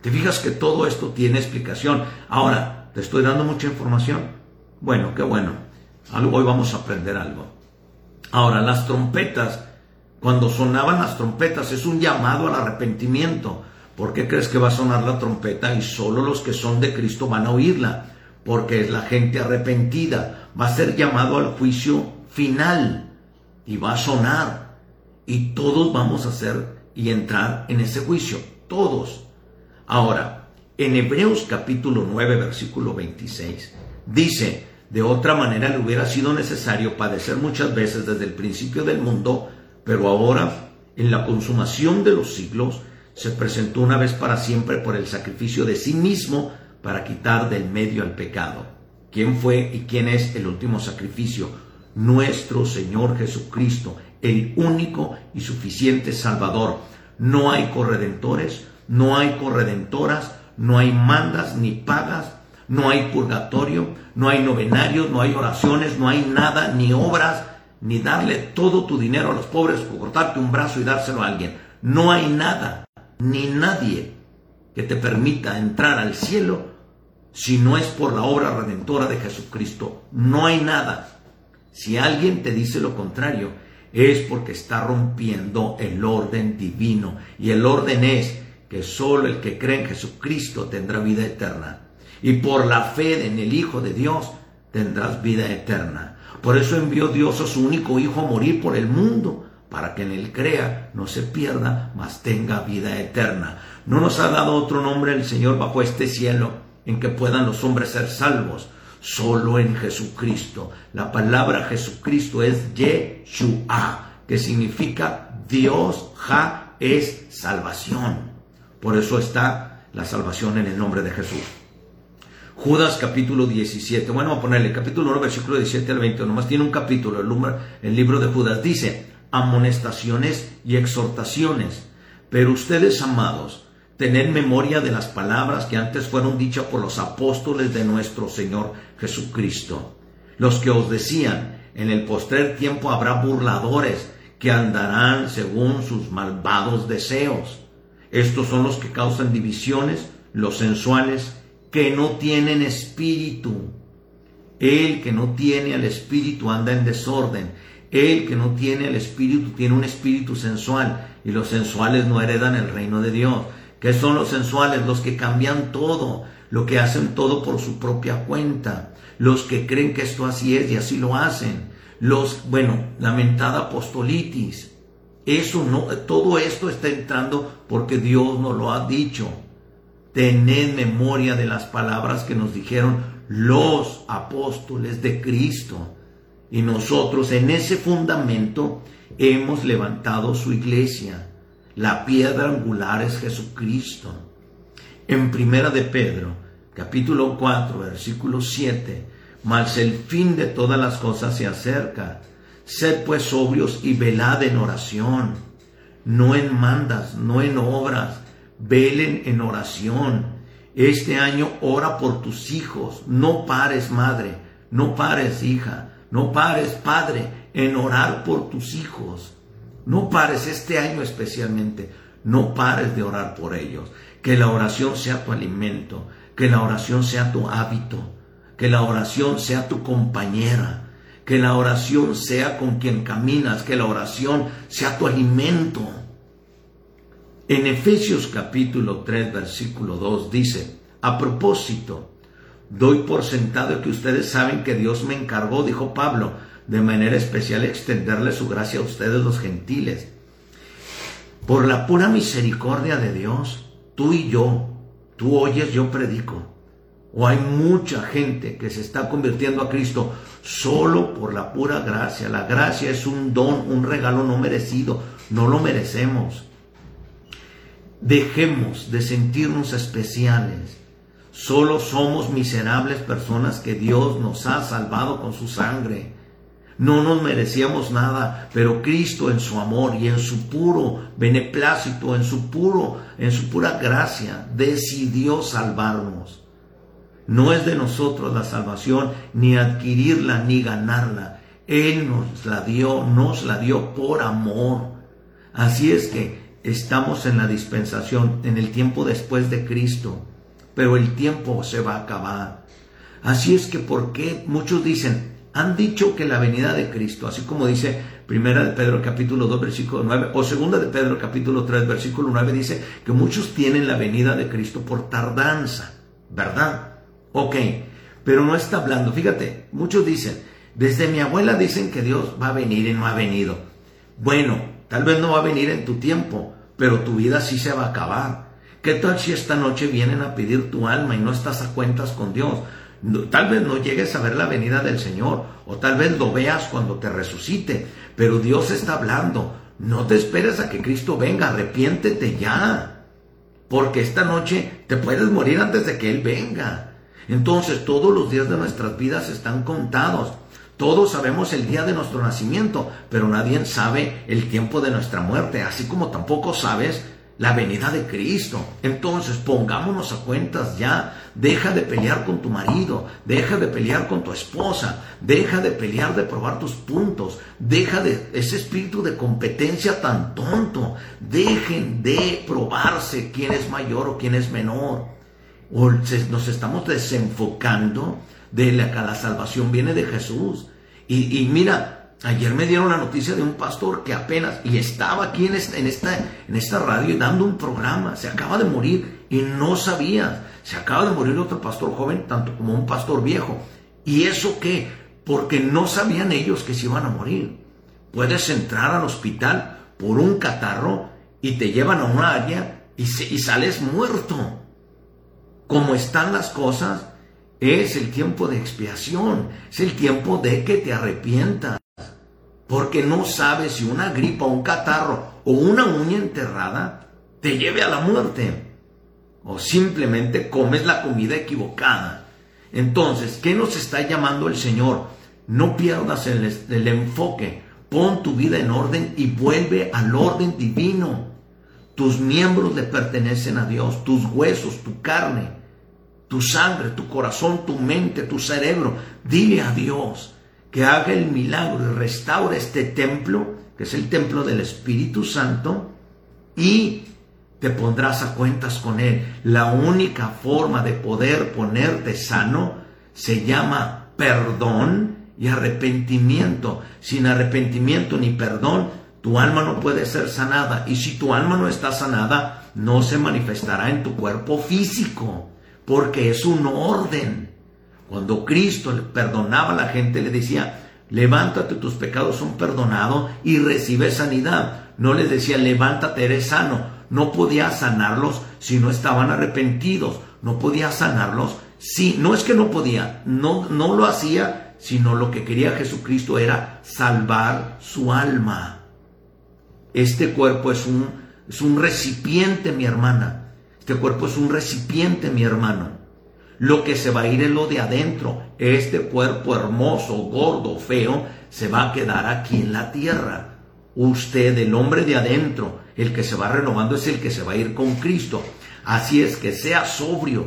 ¿Te fijas que todo esto tiene explicación? Ahora, ¿Te estoy dando mucha información? Bueno, qué bueno. Hoy vamos a aprender algo. Ahora, las trompetas, cuando sonaban las trompetas, es un llamado al arrepentimiento. ¿Por qué crees que va a sonar la trompeta y solo los que son de Cristo van a oírla? Porque es la gente arrepentida. Va a ser llamado al juicio final y va a sonar. Y todos vamos a hacer y entrar en ese juicio. Todos. Ahora, en Hebreos capítulo 9, versículo 26, dice, de otra manera le hubiera sido necesario padecer muchas veces desde el principio del mundo, pero ahora, en la consumación de los siglos, se presentó una vez para siempre por el sacrificio de sí mismo para quitar del medio al pecado. ¿Quién fue y quién es el último sacrificio? Nuestro Señor Jesucristo, el único y suficiente Salvador. No hay corredentores, no hay corredentoras, no hay mandas ni pagas, no hay purgatorio, no hay novenarios, no hay oraciones, no hay nada, ni obras, ni darle todo tu dinero a los pobres o cortarte un brazo y dárselo a alguien. No hay nada, ni nadie que te permita entrar al cielo si no es por la obra redentora de Jesucristo. No hay nada. Si alguien te dice lo contrario, es porque está rompiendo el orden divino. Y el orden es que solo el que cree en Jesucristo tendrá vida eterna. Y por la fe en el Hijo de Dios tendrás vida eterna. Por eso envió Dios a su único Hijo a morir por el mundo, para que en él crea, no se pierda, mas tenga vida eterna. No nos ha dado otro nombre el Señor bajo este cielo en que puedan los hombres ser salvos, solo en Jesucristo. La palabra Jesucristo es Yeshua, que significa Dios Ja es salvación. Por eso está la salvación en el nombre de Jesús. Judas capítulo 17. Bueno, vamos a ponerle capítulo 1, versículo 17 al 20. Nomás tiene un capítulo, el, el libro de Judas. Dice, amonestaciones y exhortaciones. Pero ustedes, amados, tened memoria de las palabras que antes fueron dichas por los apóstoles de nuestro Señor Jesucristo. Los que os decían, en el postrer tiempo habrá burladores que andarán según sus malvados deseos estos son los que causan divisiones, los sensuales, que no tienen espíritu. El que no tiene al espíritu anda en desorden. El que no tiene al espíritu tiene un espíritu sensual y los sensuales no heredan el reino de Dios. ¿Qué son los sensuales? Los que cambian todo, lo que hacen todo por su propia cuenta, los que creen que esto así es y así lo hacen. Los, bueno, lamentada apostolitis, eso no, todo esto está entrando porque Dios nos lo ha dicho. Tened memoria de las palabras que nos dijeron los apóstoles de Cristo. Y nosotros en ese fundamento hemos levantado su iglesia. La piedra angular es Jesucristo. En Primera de Pedro, capítulo 4, versículo 7, mas el fin de todas las cosas se acerca Sed pues sobrios y velad en oración, no en mandas, no en obras, velen en oración. Este año ora por tus hijos, no pares madre, no pares hija, no pares padre en orar por tus hijos. No pares este año especialmente, no pares de orar por ellos. Que la oración sea tu alimento, que la oración sea tu hábito, que la oración sea tu compañera, Que la oración sea con quien caminas, que la oración sea tu alimento. En Efesios capítulo 3, versículo 2 dice, a propósito, doy por sentado que ustedes saben que Dios me encargó, dijo Pablo, de manera especial extenderle su gracia a ustedes los gentiles. Por la pura misericordia de Dios, tú y yo, tú oyes, yo predico. O hay mucha gente que se está convirtiendo a Cristo solo por la pura gracia. La gracia es un don, un regalo no merecido. No lo merecemos. Dejemos de sentirnos especiales. Solo somos miserables personas que Dios nos ha salvado con su sangre. No nos merecíamos nada, pero Cristo en su amor y en su puro beneplácito, en su puro, en su pura gracia, decidió salvarnos. No es de nosotros la salvación, ni adquirirla, ni ganarla. Él nos la dio, nos la dio por amor. Así es que estamos en la dispensación, en el tiempo después de Cristo, pero el tiempo se va a acabar. Así es que, ¿por qué muchos dicen, han dicho que la venida de Cristo, así como dice Primera de Pedro capítulo 2 versículo 9 o Segunda de Pedro capítulo 3 versículo 9 dice que muchos tienen la venida de Cristo por tardanza, ¿verdad? Ok, pero no está hablando, fíjate, muchos dicen, desde mi abuela dicen que Dios va a venir y no ha venido. Bueno, tal vez no va a venir en tu tiempo, pero tu vida sí se va a acabar. ¿Qué tal si esta noche vienen a pedir tu alma y no estás a cuentas con Dios? tal vez no llegues a ver la venida del Señor, o tal vez lo veas cuando te resucite, pero Dios está hablando. No te esperes a que Cristo venga, arrepiéntete ya, porque esta noche te puedes morir antes de que Él venga. Entonces todos los días de nuestras vidas están contados. Todos sabemos el día de nuestro nacimiento, pero nadie sabe el tiempo de nuestra muerte, así como tampoco sabes la venida de Cristo. Entonces pongámonos a cuentas ya. Deja de pelear con tu marido, deja de pelear con tu esposa, deja de pelear de probar tus puntos, deja de ese espíritu de competencia tan tonto. Dejen de probarse quién es mayor o quién es menor. O nos estamos desenfocando de la la salvación viene de Jesús. Y, y mira, Ayer me dieron la noticia de un pastor que apenas, y estaba aquí en esta, en esta, en esta radio dando un programa, se acaba de morir y no sabía. Se acaba de morir otro pastor joven, tanto como un pastor viejo. ¿Y eso qué? Porque no sabían ellos que se iban a morir. Puedes entrar al hospital por un catarro y te llevan a un área y, y sales muerto. Como están las cosas, es el tiempo de expiación, es el tiempo de que te arrepientas porque no sabes si una gripa, un catarro o una uña enterrada te lleve a la muerte. O simplemente comes la comida equivocada. Entonces, ¿qué nos está llamando el Señor? No pierdas el, el enfoque. Pon tu vida en orden y vuelve al orden divino. Tus miembros le pertenecen a Dios, tus huesos, tu carne, tu sangre, tu corazón, tu mente, tu cerebro. Dile a Dios, que haga el milagro y restaure este templo, que es el templo del Espíritu Santo, y te pondrás a cuentas con Él. La única forma de poder ponerte sano se llama perdón y arrepentimiento. Sin arrepentimiento ni perdón, tu alma no puede ser sanada. Y si tu alma no está sanada, no se manifestará en tu cuerpo físico, porque es un orden. Cuando Cristo perdonaba a la gente, le decía, levántate, tus pecados son perdonados y recibe sanidad. No les decía, levántate, eres sano. No podía sanarlos si no estaban arrepentidos. No podía sanarlos si, no es que no podía, no, no lo hacía, sino lo que quería Jesucristo era salvar su alma. Este cuerpo es un, es un recipiente, mi hermana. Este cuerpo es un recipiente, mi hermano. Lo que se va a ir es lo de adentro. Este cuerpo hermoso, gordo, feo, se va a quedar aquí en la tierra. Usted, el hombre de adentro, el que se va renovando es el que se va a ir con Cristo. Así es que sea sobrio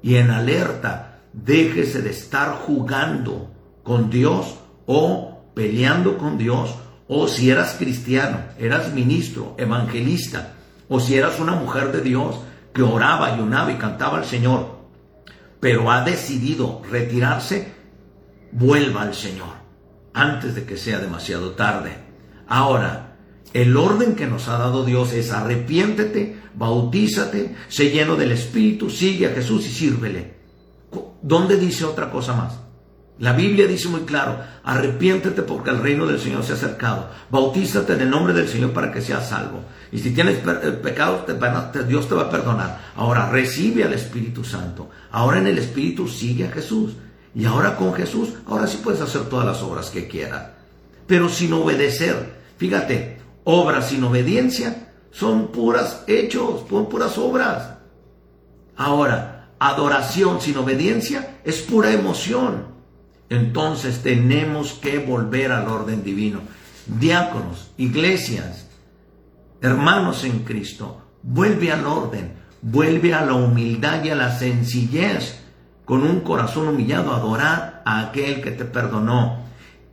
y en alerta. Déjese de estar jugando con Dios o peleando con Dios. O si eras cristiano, eras ministro, evangelista, o si eras una mujer de Dios que oraba y unaba y cantaba al Señor, pero ha decidido retirarse, vuelva al Señor. antes de que sea demasiado tarde. Ahora, el orden que nos ha dado Dios es arrepiéntete, bautízate, sé lleno del Espíritu, sigue a Jesús y sírvele. ¿Dónde dice otra cosa más? La Biblia dice muy claro, arrepiéntete porque el reino del Señor se ha acercado. Bautízate en el nombre del Señor para que seas salvo. Y si tienes eh, pecados, Dios te va a perdonar. Ahora recibe al Espíritu Santo. Ahora en el Espíritu sigue a Jesús. Y ahora con Jesús, ahora sí puedes hacer todas las obras que quieras. Pero sin obedecer. Fíjate, obras sin obediencia son puras hechos, son puras obras. Ahora, adoración sin obediencia es pura emoción. Entonces tenemos que volver al orden divino. Diáconos, iglesias, hermanos en Cristo, vuelve al orden, vuelve a la humildad y a la sencillez, con un corazón humillado, adorar a aquel que te perdonó.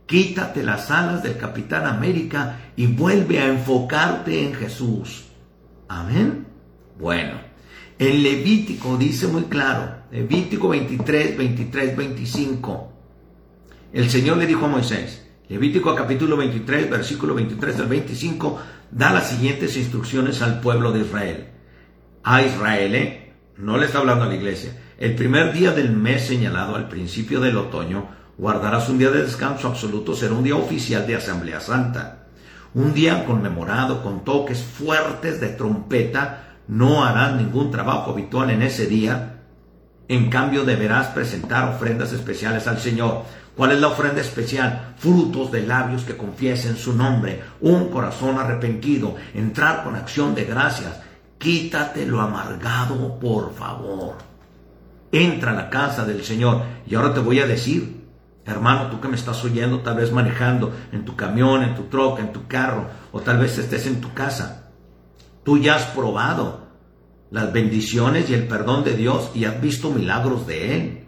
Quítate las alas del Capitán América y vuelve a enfocarte en Jesús. Amén. Bueno, el Levítico dice muy claro, Levítico 23, 23, 25 el Señor le dijo a Moisés, Levítico capítulo 23, versículo 23 al 25, da las siguientes instrucciones al pueblo de Israel. A Israel, ¿eh? no le está hablando a la iglesia, el primer día del mes señalado al principio del otoño, guardarás un día de descanso absoluto, será un día oficial de Asamblea Santa. Un día conmemorado con toques fuertes de trompeta, no harás ningún trabajo habitual en ese día. En cambio deberás presentar ofrendas especiales al Señor ¿Cuál es la ofrenda especial? Frutos de labios que confiesen su nombre, un corazón arrepentido, entrar con acción de gracias. Quítate lo amargado, por favor. Entra a la casa del Señor. Y ahora te voy a decir, hermano, tú que me estás oyendo, tal vez manejando en tu camión, en tu troca, en tu carro, o tal vez estés en tu casa. Tú ya has probado las bendiciones y el perdón de Dios y has visto milagros de Él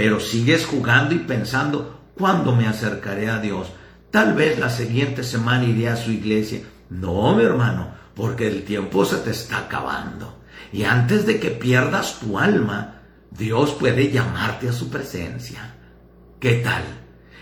pero sigues jugando y pensando, ¿cuándo me acercaré a Dios? Tal vez la siguiente semana iré a su iglesia. No, mi hermano, porque el tiempo se te está acabando. Y antes de que pierdas tu alma, Dios puede llamarte a su presencia. ¿Qué tal?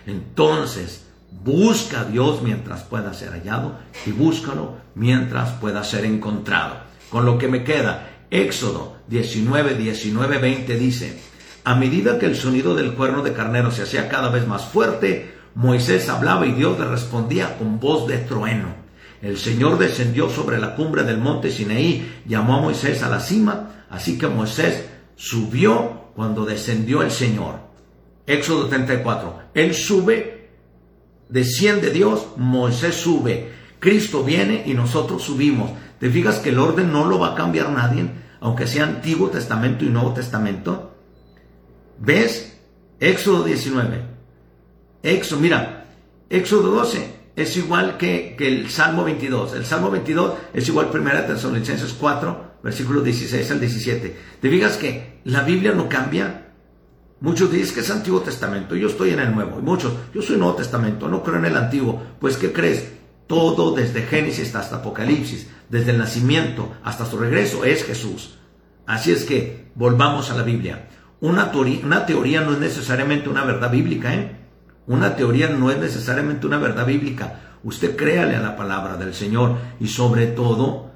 Entonces, busca a Dios mientras pueda ser hallado y búscalo mientras pueda ser encontrado. Con lo que me queda, Éxodo 19, 19, 20 dice, a medida que el sonido del cuerno de carnero se hacía cada vez más fuerte, Moisés hablaba y Dios le respondía con voz de trueno. El Señor descendió sobre la cumbre del monte Sinaí, llamó a Moisés a la cima, así que Moisés subió cuando descendió el Señor. Éxodo 34. Él sube, desciende Dios, Moisés sube. Cristo viene y nosotros subimos. ¿Te fijas que el orden no lo va a cambiar nadie, aunque sea Antiguo Testamento y Nuevo Testamento? ¿Ves? Éxodo 19. Éxodo, mira, Éxodo 12 es igual que, que, el Salmo 22. El Salmo 22 es igual a 1 Tesalonicenses 4, versículos 16 al 17. ¿Te fijas que la Biblia no cambia? Muchos dicen que es Antiguo Testamento, yo estoy en el Nuevo. Y muchos, yo soy Nuevo Testamento, no creo en el Antiguo. Pues, ¿qué crees? Todo desde Génesis hasta Apocalipsis, desde el nacimiento hasta su regreso, es Jesús. Así es que volvamos a la Biblia. Una teoría, no es necesariamente una verdad bíblica, ¿eh? Una teoría no es necesariamente una verdad bíblica. Usted créale a la palabra del Señor y sobre todo,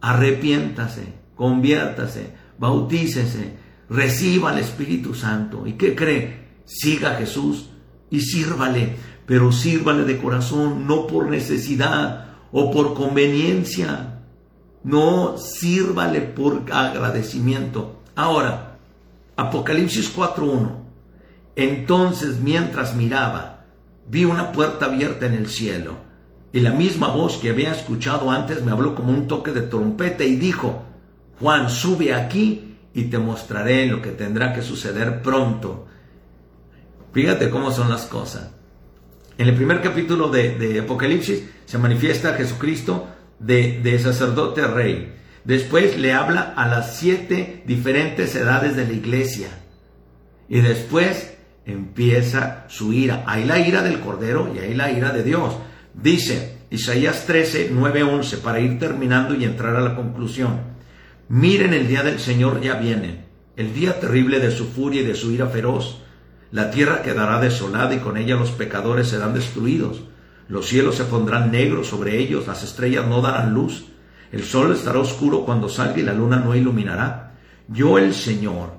arrepiéntase, conviértase, bautícese, reciba al Espíritu Santo. ¿Y qué cree? Siga a Jesús y sírvale, pero sírvale de corazón, no por necesidad o por conveniencia. No, sírvale por agradecimiento. Ahora, Apocalipsis 4.1. Entonces mientras miraba, vi una puerta abierta en el cielo, y la misma voz que había escuchado antes me habló como un toque de trompeta y dijo, Juan, sube aquí y te mostraré lo que tendrá que suceder pronto. Fíjate cómo son las cosas. En el primer capítulo de, Apocalipsis se manifiesta Jesucristo de, de sacerdote rey. Después le habla a las siete diferentes edades de la iglesia. Y después empieza su ira. Hay la ira del Cordero y hay la ira de Dios. Dice Isaías 13, 9, 11, para ir terminando y entrar a la conclusión. Miren, el día del Señor ya viene, el día terrible de su furia y de su ira feroz. La tierra quedará desolada y con ella los pecadores serán destruidos. Los cielos se pondrán negros sobre ellos, las estrellas no darán luz. El sol estará oscuro cuando salga y la luna no iluminará. Yo el Señor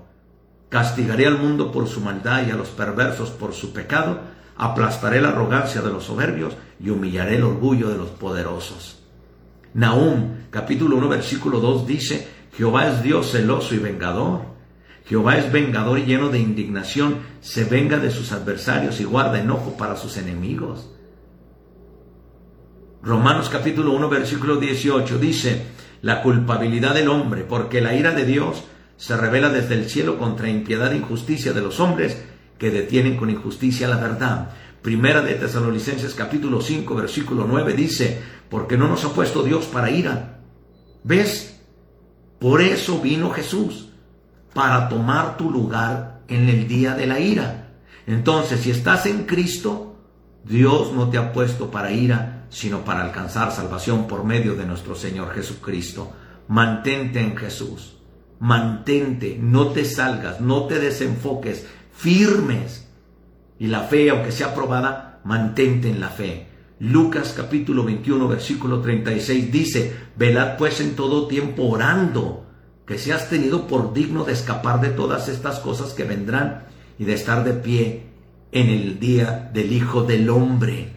castigaré al mundo por su maldad y a los perversos por su pecado, aplastaré la arrogancia de los soberbios y humillaré el orgullo de los poderosos. Nahum capítulo 1 versículo 2 dice, Jehová es Dios celoso y vengador. Jehová es vengador y lleno de indignación, se venga de sus adversarios y guarda enojo para sus enemigos. Romanos capítulo 1 versículo 18 dice, la culpabilidad del hombre, porque la ira de Dios se revela desde el cielo contra impiedad e injusticia de los hombres que detienen con injusticia la verdad. Primera de Tesalonicenses capítulo 5 versículo 9 dice, porque no nos ha puesto Dios para ira. ¿Ves? Por eso vino Jesús, para tomar tu lugar en el día de la ira. Entonces, si estás en Cristo, Dios no te ha puesto para ira, sino para alcanzar salvación por medio de nuestro Señor Jesucristo. Mantente en Jesús. Mantente, no te salgas, no te desenfoques, firmes. Y la fe, aunque sea probada, mantente en la fe. Lucas capítulo 21, versículo 36 dice, velad pues en todo tiempo orando, que seas tenido por digno de escapar de todas estas cosas que vendrán y de estar de pie en el día del Hijo del Hombre.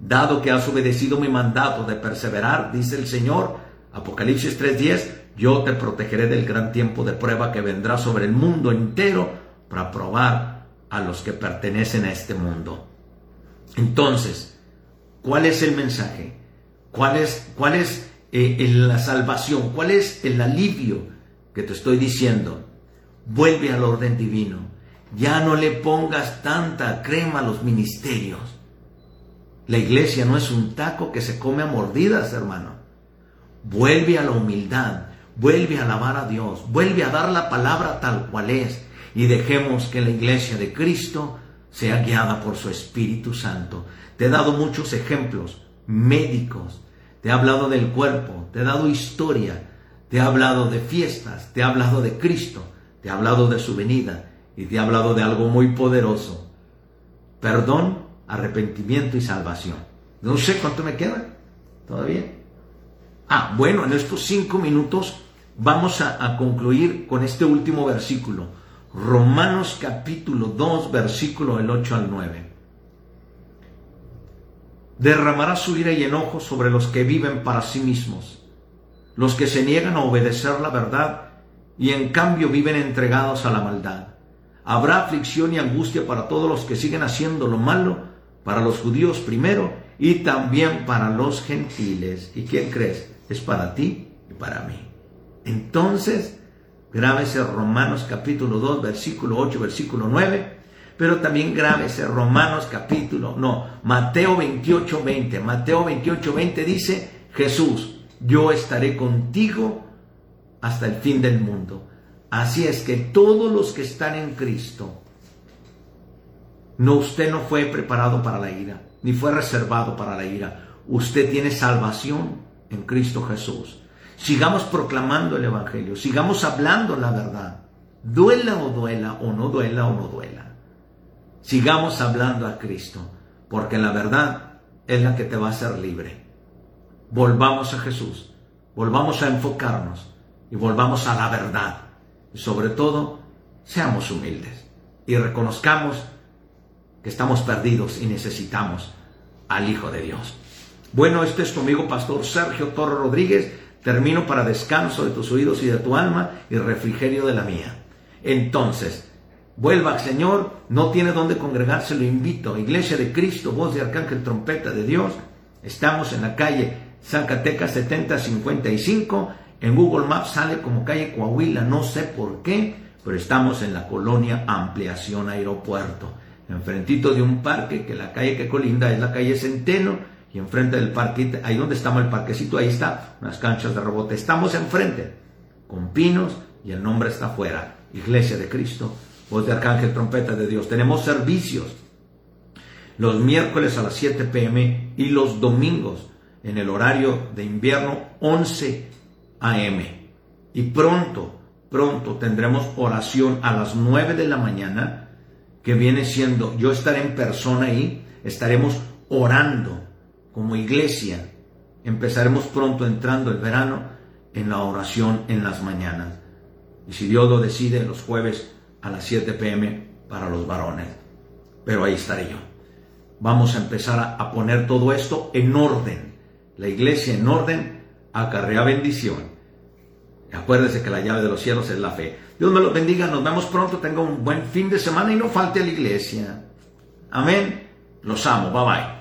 Dado que has obedecido mi mandato de perseverar, dice el Señor, Apocalipsis 3:10, yo te protegeré del gran tiempo de prueba que vendrá sobre el mundo entero para probar a los que pertenecen a este mundo. Entonces, ¿cuál es el mensaje? ¿Cuál es, cuál es eh, la salvación? ¿Cuál es el alivio que te estoy diciendo? Vuelve al orden divino. Ya no le pongas tanta crema a los ministerios. La iglesia no es un taco que se come a mordidas, hermano. Vuelve a la humildad, vuelve a alabar a Dios, vuelve a dar la palabra tal cual es y dejemos que la iglesia de Cristo sea guiada por su Espíritu Santo. Te he dado muchos ejemplos médicos, te he hablado del cuerpo, te he dado historia, te he hablado de fiestas, te he hablado de Cristo, te he hablado de su venida y te he hablado de algo muy poderoso. Perdón, arrepentimiento y salvación. No sé cuánto me queda todavía. Ah, bueno, en estos cinco minutos vamos a, concluir con este último versículo. Romanos capítulo 2, versículo del 8 al 9. Derramará su ira y enojo sobre los que viven para sí mismos, los que se niegan a obedecer la verdad y en cambio viven entregados a la maldad. Habrá aflicción y angustia para todos los que siguen haciendo lo malo, para los judíos primero y también para los gentiles. ¿Y quién crees? Es para ti y para mí. Entonces, grábese Romanos capítulo 2, versículo 8, versículo 9, pero también grábese Romanos capítulo, no, Mateo 28, 20. Mateo 28, 20 dice, Jesús, yo estaré contigo hasta el fin del mundo. Así es que todos los que están en Cristo, no, usted no fue preparado para la ira, ni fue reservado para la ira. Usted tiene salvación en Cristo Jesús. Sigamos proclamando el Evangelio, sigamos hablando la verdad. Duela o duela, o no duela o no duela. Sigamos hablando a Cristo, porque la verdad es la que te va a hacer libre. Volvamos a Jesús, volvamos a enfocarnos y volvamos a la verdad. Y sobre todo, seamos humildes y reconozcamos que estamos perdidos y necesitamos al Hijo de Dios. Bueno, este es tu amigo Pastor Sergio Torre Rodríguez. Termino para descanso de tus oídos y de tu alma y refrigerio de la mía. Entonces, vuelva Señor, no tiene dónde congregarse, lo invito. Iglesia de Cristo, voz de Arcángel, trompeta de Dios. Estamos en la calle Zacatecas 7055. En Google Maps sale como calle Coahuila, no sé por qué, pero estamos en la colonia Ampliación Aeropuerto. Enfrentito de un parque, que la calle que colinda es la calle Centeno y enfrente del parque, ahí donde estamos el parquecito, ahí está, unas canchas de rebote. Estamos enfrente, con pinos y el nombre está afuera. Iglesia de Cristo, voz de Arcángel, trompeta de Dios. Tenemos servicios los miércoles a las 7 pm y los domingos en el horario de invierno 11 am. Y pronto, pronto tendremos oración a las 9 de la mañana que viene siendo, yo estaré en persona ahí, estaremos orando como iglesia. Empezaremos pronto entrando el verano en la oración en las mañanas. Y si Dios lo decide, los jueves a las 7 pm para los varones. Pero ahí estaré yo. Vamos a empezar a, poner todo esto en orden. La iglesia en orden acarrea bendición. Acuérdese que la llave de los cielos es la fe. Dios me lo bendiga, nos vemos pronto, tenga un buen fin de semana y no falte a la iglesia. Amén. Los amo, bye bye.